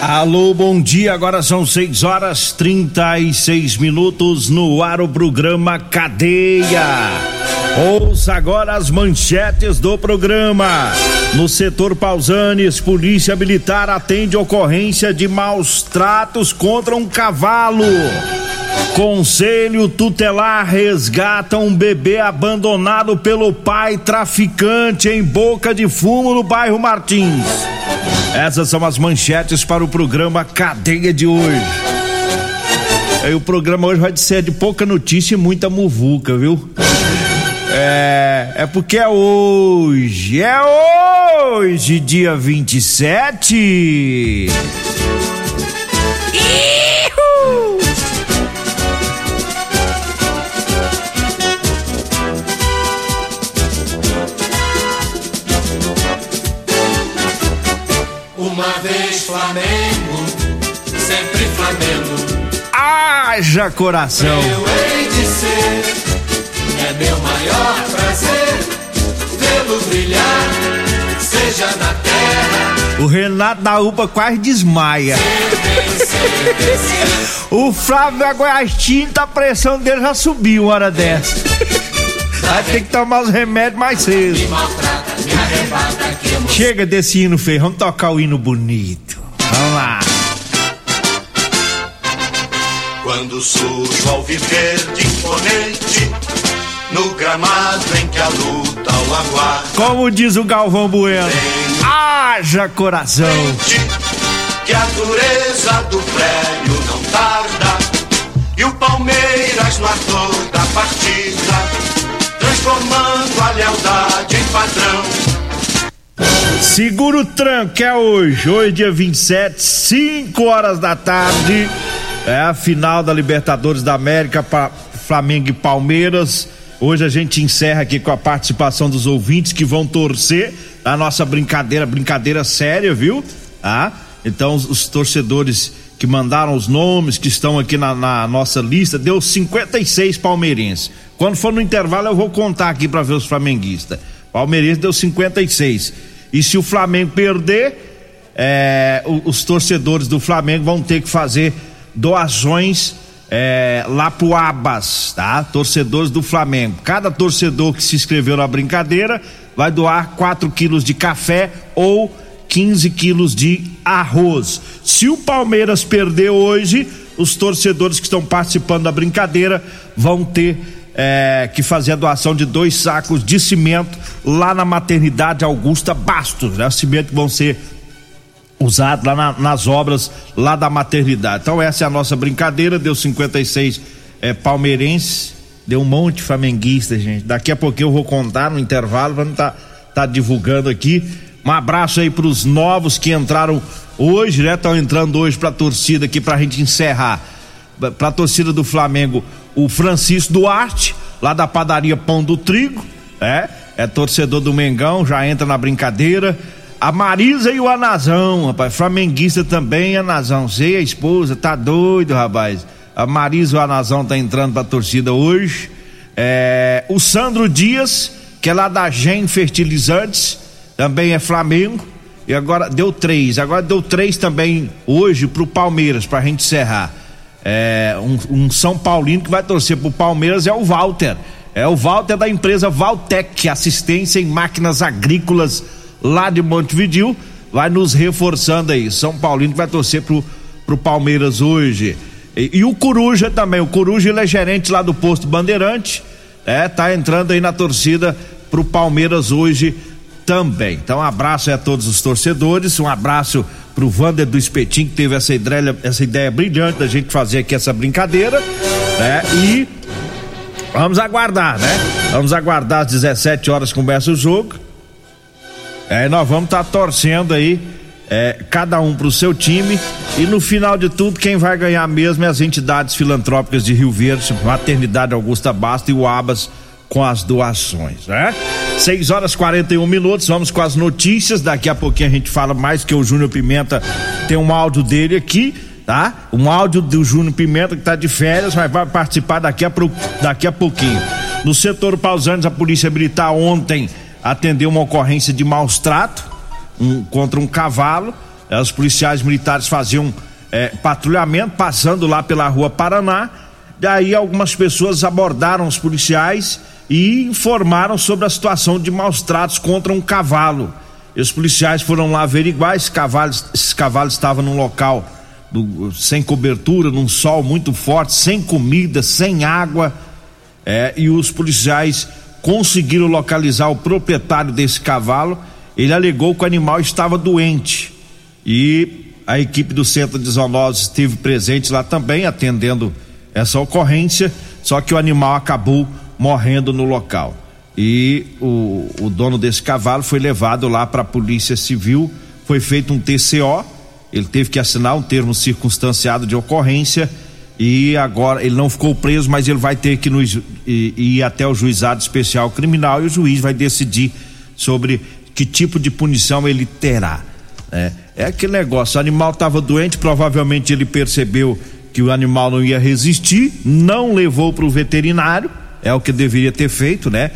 Alô, bom dia. Agora são 6 horas 36 minutos no ar o programa Cadeia. Ouça agora as manchetes do programa. No setor Pausanes, Polícia Militar atende ocorrência de maus tratos contra um cavalo. Conselho Tutelar resgata um bebê abandonado pelo pai traficante em Boca de Fumo no bairro Martins. Essas são as manchetes para o programa Cadeia de hoje. E o programa hoje vai ser de pouca notícia e muita muvuca, viu? É, é porque é hoje, é hoje, dia 27. Ihu! Uma vez Flamengo, sempre Flamengo. Haja coração. Eu hei de ser, é meu maior prazer vê-lo brilhar, seja na terra, O Renato da UPA quase desmaia. O Flávio Aguastinta, a pressão dele já subiu uma hora dessa. Vai ter que tomar os remédios mais cedo. Chega desse hino feio, vamos tocar o hino bonito. Vamos lá. Quando surge ao viver de imponente No gramado em que a luta o aguarda Como diz o Galvão Bueno, haja coração. Que a dureza do prédio não tarda E o Palmeiras no ator da partida Transformando a lealdade em padrão Segura o tranco, é hoje. Hoje, dia 27, 5 horas da tarde. É a final da Libertadores da América para Flamengo e Palmeiras. Hoje a gente encerra aqui com a participação dos ouvintes que vão torcer a nossa brincadeira, brincadeira séria, viu? Tá? Então, os, os torcedores que mandaram os nomes, que estão aqui na, na nossa lista, deu 56 palmeirenses. Quando for no intervalo, eu vou contar aqui para ver os flamenguistas. Palmeirense deu 56. E se o Flamengo perder, é, os torcedores do Flamengo vão ter que fazer doações é, lá pro Abas, tá? Torcedores do Flamengo. Cada torcedor que se inscreveu na brincadeira vai doar 4 quilos de café ou 15 quilos de arroz. Se o Palmeiras perder hoje, os torcedores que estão participando da brincadeira vão ter é, que fazer a doação de dois sacos de cimento lá na maternidade Augusta Bastos, né? Cimento que vão ser usados lá na- nas obras lá da maternidade. Então essa é a nossa brincadeira, deu 56 é, palmeirenses, deu um monte de flamenguista, gente. Daqui a pouquinho eu vou contar no intervalo, vamos tá, tá divulgando aqui. Um abraço aí pros novos que entraram hoje, né? Estão entrando hoje pra torcida aqui pra gente encerrar para a torcida do Flamengo, o Francisco Duarte, lá da padaria Pão do Trigo, é, é torcedor do Mengão, já entra na brincadeira. A Marisa e o Anazão, rapaz, flamenguista também, Anazão. Sei a esposa, tá doido, rapaz. A Marisa e o Anazão tá entrando pra torcida hoje. É, o Sandro Dias, que é lá da Gen Fertilizantes, também é Flamengo. E agora deu três. Agora deu três também hoje pro Palmeiras, pra gente encerrar. É, um, um São Paulino que vai torcer pro Palmeiras é o Walter. É o Walter da empresa Valtec, assistência em máquinas agrícolas lá de Montevidil. Vai nos reforçando aí. São Paulino que vai torcer pro pro Palmeiras hoje. E, e, o Coruja também, o Coruja ele é gerente lá do posto Bandeirante, é, tá entrando aí na torcida pro Palmeiras hoje também. Então, um abraço a todos os torcedores, um abraço pro Vander do Espetinho que teve essa ideia, essa ideia brilhante da gente fazer aqui essa brincadeira, né? E vamos aguardar, né? Vamos aguardar às 17 horas começa o jogo. É, nós vamos estar tá torcendo aí é, cada um pro seu time e no final de tudo quem vai ganhar mesmo é as entidades filantrópicas de Rio Verde, Maternidade Augusta Basta e o Abas com as doações, né? 6 horas 41 minutos, vamos com as notícias. Daqui a pouquinho a gente fala mais que o Júnior Pimenta tem um áudio dele aqui, tá? Um áudio do Júnior Pimenta que tá de férias, mas vai participar daqui a, daqui a pouquinho. No setor Pausantes, a Polícia Militar ontem atendeu uma ocorrência de maus trato um, contra um cavalo. Os policiais militares faziam é, patrulhamento, passando lá pela rua Paraná. Daí algumas pessoas abordaram os policiais e informaram sobre a situação de maus tratos contra um cavalo. E os policiais foram lá averiguar, esse cavalo, esse cavalo estava num local do, sem cobertura, num sol muito forte, sem comida, sem água. É, e os policiais conseguiram localizar o proprietário desse cavalo. Ele alegou que o animal estava doente. E a equipe do centro de zoonose esteve presente lá também, atendendo essa ocorrência. Só que o animal acabou morrendo no local. E o, o dono desse cavalo foi levado lá para a Polícia Civil, foi feito um TCO, ele teve que assinar um termo circunstanciado de ocorrência e agora ele não ficou preso, mas ele vai ter que ir, ir até o juizado especial criminal e o juiz vai decidir sobre que tipo de punição ele terá. Né? É aquele negócio, o animal estava doente, provavelmente ele percebeu que o animal não ia resistir, não levou para o veterinário é o que deveria ter feito, né?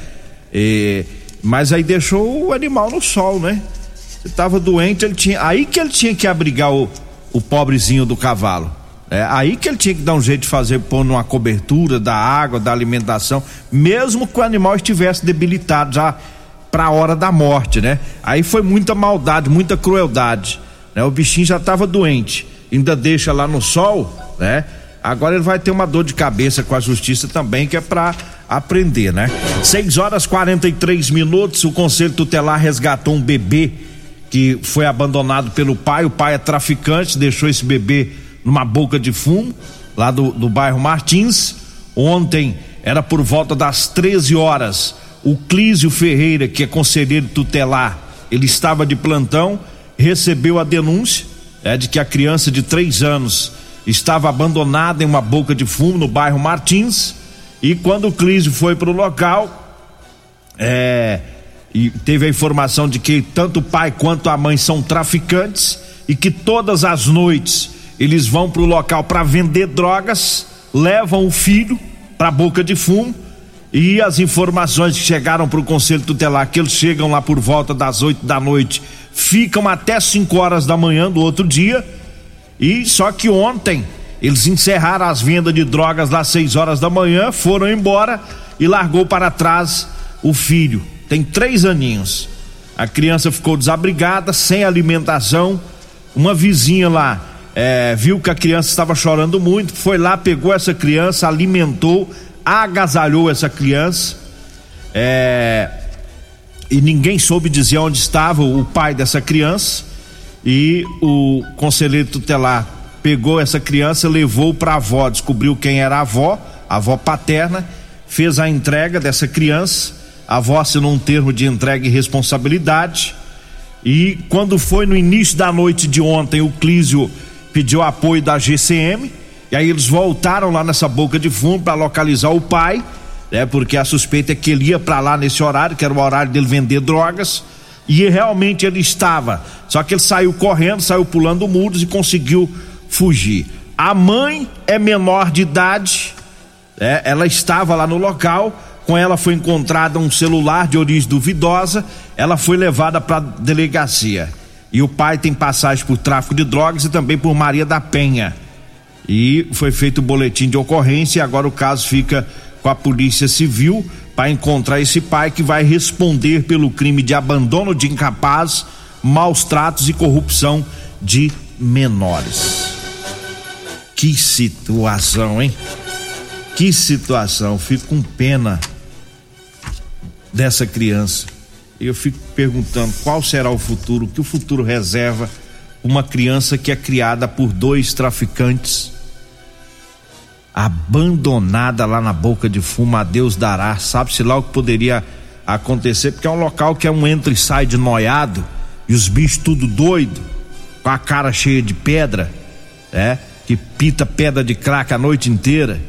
E, mas aí deixou o animal no sol, né? Estava doente, ele tinha, aí que ele tinha que abrigar o, o pobrezinho do cavalo. É, aí que ele tinha que dar um jeito de fazer, pôr numa cobertura da água, da alimentação, mesmo que o animal estivesse debilitado já para a hora da morte, né? Aí foi muita maldade, muita crueldade, né? O bichinho já estava doente, ainda deixa lá no sol, né? Agora ele vai ter uma dor de cabeça com a justiça também, que é para aprender, né? 6 horas 43 minutos, o Conselho Tutelar resgatou um bebê que foi abandonado pelo pai. O pai é traficante, deixou esse bebê numa boca de fumo, lá do, do bairro Martins. Ontem era por volta das 13 horas. O Clísio Ferreira, que é conselheiro tutelar, ele estava de plantão, recebeu a denúncia é, de que a criança de três anos estava abandonada em uma boca de fumo no bairro Martins. E quando o Clísio foi para o local, é, e teve a informação de que tanto o pai quanto a mãe são traficantes e que todas as noites eles vão para o local para vender drogas, levam o filho para boca de fumo. E as informações que chegaram para o Conselho Tutelar, que eles chegam lá por volta das 8 da noite, ficam até 5 horas da manhã do outro dia e só que ontem eles encerraram as vendas de drogas lá às 6 horas da manhã, foram embora e largou para trás o filho. Tem três aninhos. A criança ficou desabrigada, sem alimentação. Uma vizinha lá é, viu que a criança estava chorando muito, foi lá, pegou essa criança, alimentou, agasalhou essa criança. É, e ninguém soube dizer onde estava o pai dessa criança e o conselheiro tutelar pegou essa criança, levou para a avó, descobriu quem era a avó, a avó paterna, fez a entrega dessa criança, a avó assinou um termo de entrega e responsabilidade. E quando foi no início da noite de ontem, o Clísio pediu apoio da GCM, e aí eles voltaram lá nessa boca de fundo para localizar o pai, né? Porque a suspeita é que ele ia para lá nesse horário, que era o horário dele vender drogas e realmente ele estava. Só que ele saiu correndo, saiu pulando muros e conseguiu fugir. A mãe é menor de idade, é, ela estava lá no local. Com ela foi encontrada um celular de origem duvidosa. Ela foi levada para a delegacia. E o pai tem passagem por tráfico de drogas e também por Maria da Penha. E foi feito o boletim de ocorrência e agora o caso fica com a Polícia Civil para encontrar esse pai que vai responder pelo crime de abandono de incapaz, maus tratos e corrupção de menores. Que situação, hein? Que situação. Fico com pena dessa criança. Eu fico perguntando qual será o futuro, que o futuro reserva uma criança que é criada por dois traficantes, abandonada lá na boca de fumo, a Deus dará. Sabe-se lá o que poderia acontecer, porque é um local que é um entra e sai de noiado, e os bichos tudo doido, com a cara cheia de pedra, é, que pita pedra de crack a noite inteira.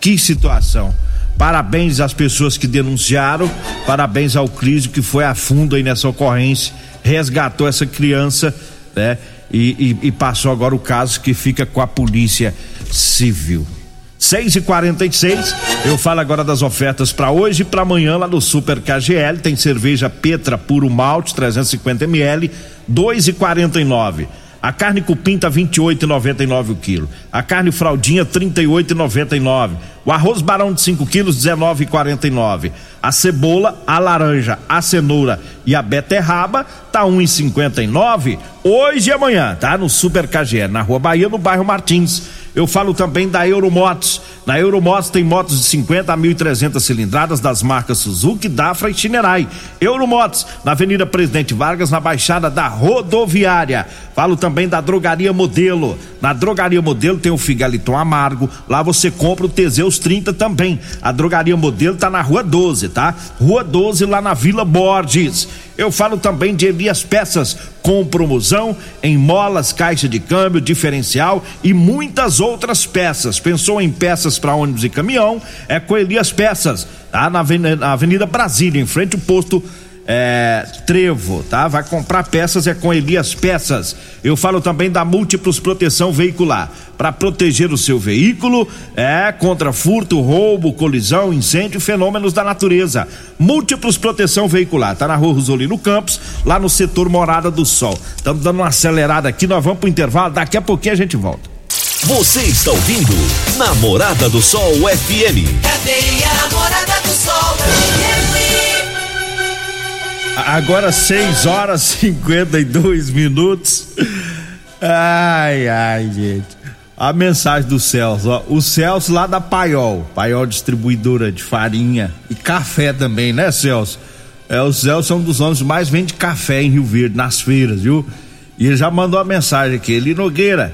Que situação. Parabéns às pessoas que denunciaram, parabéns ao Cris que foi a fundo aí nessa ocorrência, resgatou essa criança, né? E, e, e passou agora o caso que fica com a polícia civil. 6 e 46 eu falo agora das ofertas para hoje e para amanhã lá no Super KGL. Tem cerveja Petra Puro Malte, 350 ml, 2,49. A carne cupim tá 28,99 o quilo. A carne fraldinha 38,99. O arroz barão de 5 quilos 19,49. A cebola, a laranja, a cenoura e a beterraba tá 1,59 hoje e amanhã, tá? No Super KGL, na Rua Bahia, no bairro Martins. Eu falo também da Euromotos. Na Euromotos tem motos de 50 a 1.300 cilindradas das marcas Suzuki, Dafra e Chinerai. Euromotos, na Avenida Presidente Vargas, na Baixada da Rodoviária. Falo também da Drogaria Modelo. Na Drogaria Modelo tem o Figaliton Amargo. Lá você compra o Teseus 30 também. A Drogaria Modelo tá na Rua 12, tá? Rua 12, lá na Vila Borges. Eu falo também de Elias Peças, com promoção em molas, caixa de câmbio, diferencial e muitas outras peças. Pensou em peças para ônibus e caminhão? É com Elias Peças, tá? Na Avenida Brasília, em frente ao posto é, Trevo, tá? Vai comprar peças é com Elias Peças. Eu falo também da Múltiplos Proteção Veicular, para proteger o seu veículo é contra furto, roubo, colisão, incêndio, fenômenos da natureza. Múltiplos Proteção Veicular, tá na Rua Rosolino Campos, lá no setor Morada do Sol. Estamos dando uma acelerada aqui, nós vamos pro intervalo, daqui a pouquinho a gente volta. Você está ouvindo Namorada do Sol FM. Cadê a Namorada do Sol FM? Agora 6 horas e 52 minutos. Ai, ai, gente. A mensagem do Celso, ó. O Celso lá da Paiol, Paiol distribuidora de farinha e café também, né, Celso? É, o Celso é um dos homens que mais vende café em Rio Verde, nas feiras, viu? E ele já mandou uma mensagem aqui, ele Nogueira,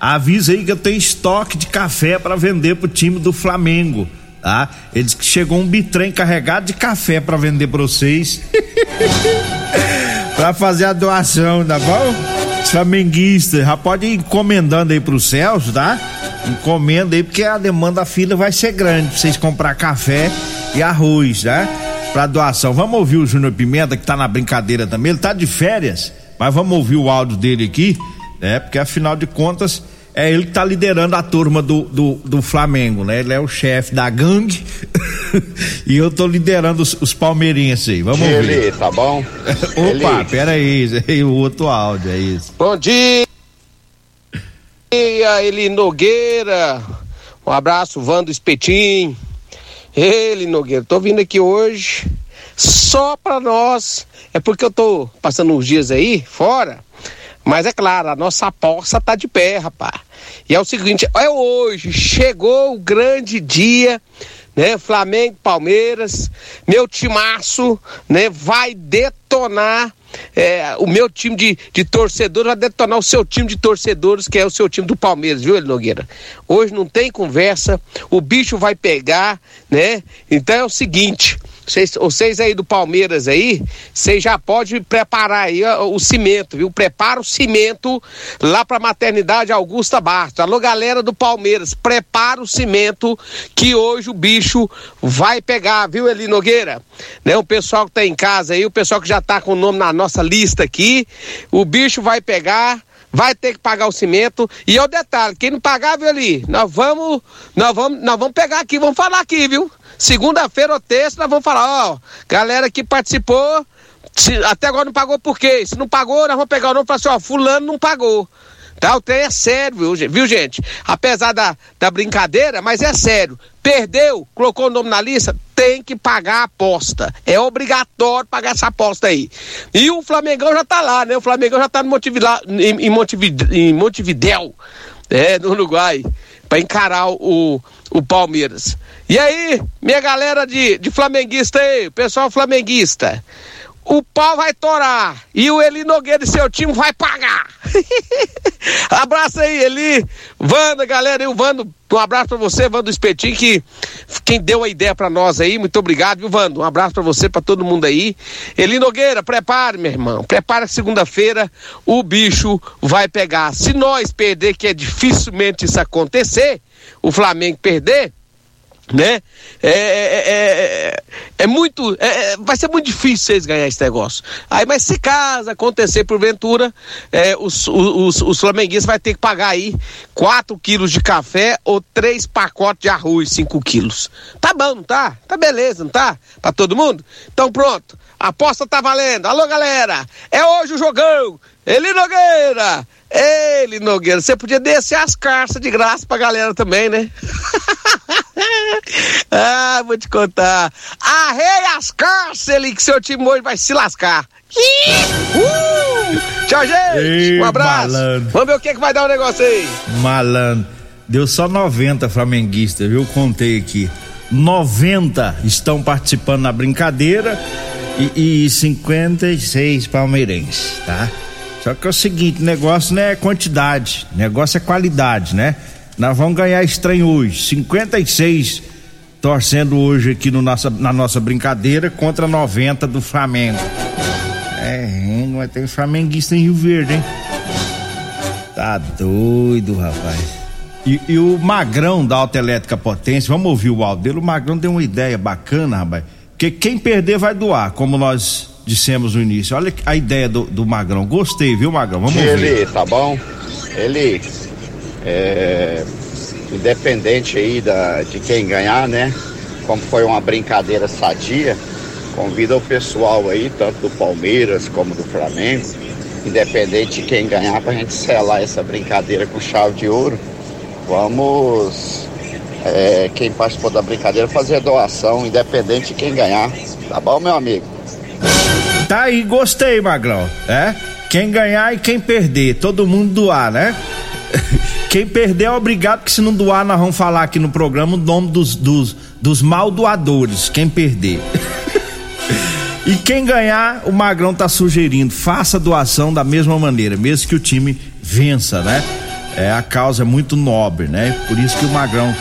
avisa aí que eu tenho estoque de café para vender pro time do Flamengo tá? Ele disse que chegou um bitrem carregado de café para vender para vocês. para fazer a doação, tá bom? Flamenguista, já pode ir encomendando aí pro Celso, tá? Encomenda aí, porque a demanda da fila vai ser grande pra vocês comprar café e arroz, tá? Pra doação. Vamos ouvir o Júnior Pimenta, que tá na brincadeira também. Ele tá de férias, mas vamos ouvir o áudio dele aqui, né? Porque afinal de contas é ele que tá liderando a turma do, do, do Flamengo, né? Ele é o chefe da gangue e eu tô liderando os, os palmeirenses aí. Vamos ele, ver. tá bom? Opa, Ele. pera aí, aí o outro áudio, é isso. Bom dia, Eli Nogueira. Um abraço, Vando Espetim. Ele Nogueira, tô vindo aqui hoje só pra nós. É porque eu tô passando uns dias aí fora. Mas é claro, a nossa aposta tá de pé, rapaz. E é o seguinte, é hoje, chegou o grande dia, né? Flamengo, Palmeiras, meu timaço, né? Vai detonar é, o meu time de, de torcedores, vai detonar o seu time de torcedores, que é o seu time do Palmeiras, viu, Nogueira? Hoje não tem conversa, o bicho vai pegar, né? Então é o seguinte, vocês, vocês aí do Palmeiras aí, vocês já podem preparar aí ó, o cimento, viu? Prepara o cimento lá pra maternidade Augusta Bastos. Alô, galera do Palmeiras, prepara o cimento que hoje o bicho vai pegar, viu, Eli Nogueira? Né? O pessoal que tá em casa aí, o pessoal que já tá com o nome na nossa lista aqui, o bicho vai pegar vai ter que pagar o cimento. E é o detalhe, quem não pagar, viu ali, nós vamos, nós vamos, nós vamos pegar aqui, vamos falar aqui, viu? Segunda-feira ou terça nós vamos falar, ó, galera que participou, se, até agora não pagou por quê? Se não pagou, nós vamos pegar o nome e falar assim, ó, fulano não pagou. Tá? O trem é sério, viu, gente? Apesar da, da brincadeira, mas é sério. Perdeu, colocou o nome na lista, tem que pagar a aposta. É obrigatório pagar essa aposta aí. E o Flamengão já tá lá, né? O Flamengão já tá no em, em, em Montevidéu, É, no Uruguai, para encarar o, o Palmeiras. E aí, minha galera de, de flamenguista aí, pessoal flamenguista, o pau vai torar e o Eli Nogueira e seu time vai pagar. abraço aí, Eli, Wanda, galera, e o Vando, um abraço para você, Vando Espetinho, que quem deu a ideia para nós aí, muito obrigado, viu, Vando? Um abraço para você, para todo mundo aí. Eli Nogueira, prepare, meu irmão, prepare segunda-feira, o bicho vai pegar. Se nós perder, que é dificilmente isso acontecer, o Flamengo perder, né? É, é, é, é muito, é, vai ser muito difícil vocês ganhar esse negócio. Aí, mas se caso acontecer porventura, é, os, os, os flamenguistas vai ter que pagar aí 4 quilos de café ou três pacotes de arroz, 5 quilos. Tá bom, não tá? Tá beleza, não tá? Pra todo mundo? Então pronto, aposta tá valendo. Alô, galera, é hoje o jogão. Eli Nogueira, ele Nogueira, você podia descer as carças de graça pra galera também, né? ah, vou te contar. Arrei as carças, ele que seu time hoje vai se lascar. Uh! Tchau, gente. Ei, um abraço. malandro. Vamos ver o que, que vai dar o negócio aí. Malandro. Deu só 90 flamenguistas, viu? Contei aqui. 90 estão participando na brincadeira e, e 56 palmeirenses, tá? Só que é o seguinte, negócio não é quantidade, negócio é qualidade, né? Nós vamos ganhar estranho hoje. 56 torcendo hoje aqui no nossa, na nossa brincadeira contra 90 do Flamengo. É, não vai ter flamenguista em Rio Verde, hein? Tá doido, rapaz. E, e o Magrão da Autoelétrica Potência, vamos ouvir o áudio dele. O Magrão deu uma ideia bacana, rapaz. Porque quem perder vai doar, como nós dissemos no início. Olha a ideia do, do Magrão. Gostei, viu, Magrão? Vamos ouvir. Ele, tá bom? Ele, é, independente aí da, de quem ganhar, né? Como foi uma brincadeira sadia, convida o pessoal aí, tanto do Palmeiras como do Flamengo, independente de quem ganhar, pra gente selar essa brincadeira com chave de ouro. Vamos, é, quem participou da brincadeira, fazer doação, independente de quem ganhar. Tá bom, meu amigo? Tá aí, gostei, Magrão. É? Quem ganhar e quem perder, todo mundo doar, né? Quem perder é obrigado, porque se não doar, nós vamos falar aqui no programa o nome dos, dos, dos mal doadores. Quem perder. e quem ganhar, o Magrão tá sugerindo, faça doação da mesma maneira, mesmo que o time vença, né? É, a causa é muito nobre, né? Por isso que o Magrão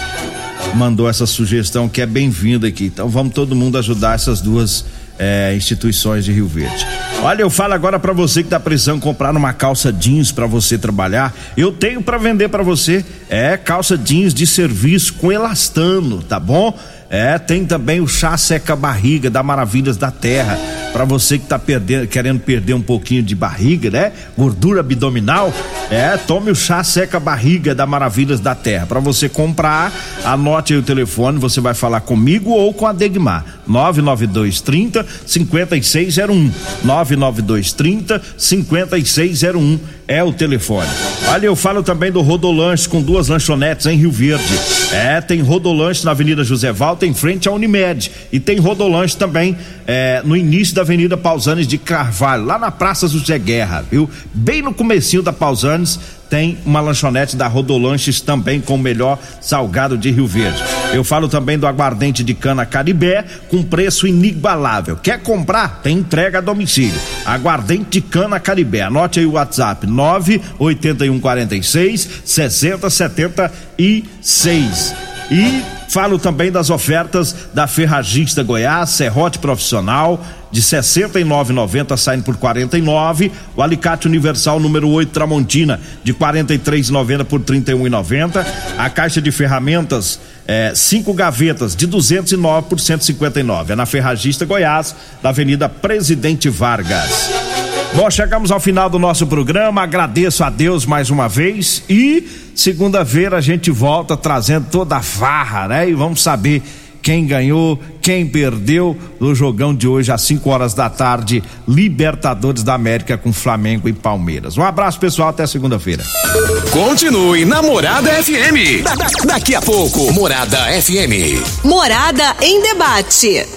mandou essa sugestão que é bem-vinda aqui. Então vamos todo mundo ajudar essas duas é, instituições de Rio Verde. Olha, eu falo agora para você que tá precisando comprar uma calça jeans para você trabalhar. Eu tenho para vender para você. É calça jeans de serviço com elastano, tá bom? É, tem também o chá seca barriga da Maravilhas da Terra. Para você que tá perdendo, querendo perder um pouquinho de barriga, né? Gordura abdominal, é, tome o chá seca barriga da Maravilhas da Terra. Para você comprar, anote aí o telefone, você vai falar comigo ou com a Degmar. 99230 5601. 99230 5601 é o telefone. Olha, eu falo também do Rodolanche com duas lanchonetes em Rio Verde. É, tem Rodolanche na Avenida José Valta, em frente à Unimed. E tem Rodolanche também é, no início da Avenida Pausanes de Carvalho, lá na Praça José Guerra, viu? Bem no comecinho da Pausanes tem uma lanchonete da Rodolanches também com o melhor salgado de Rio Verde. Eu falo também do aguardente de cana Caribé com preço inigualável. Quer comprar? Tem entrega a domicílio. Aguardente de cana Caribé. Anote aí o WhatsApp: 98146 6076. E Falo também das ofertas da Ferragista Goiás, Serrote Profissional, de 69,90 saindo por 49, o alicate universal número 8 Tramontina de 43,90 por 31,90, a caixa de ferramentas é, cinco gavetas de 209 por 159, é na Ferragista Goiás, da Avenida Presidente Vargas. Bom, chegamos ao final do nosso programa. Agradeço a Deus mais uma vez e segunda-feira a gente volta trazendo toda a farra, né? E vamos saber quem ganhou, quem perdeu no jogão de hoje às 5 horas da tarde, Libertadores da América com Flamengo e Palmeiras. Um abraço, pessoal, até segunda-feira. Continue na Morada FM. Da- da- daqui a pouco, Morada FM. Morada em debate.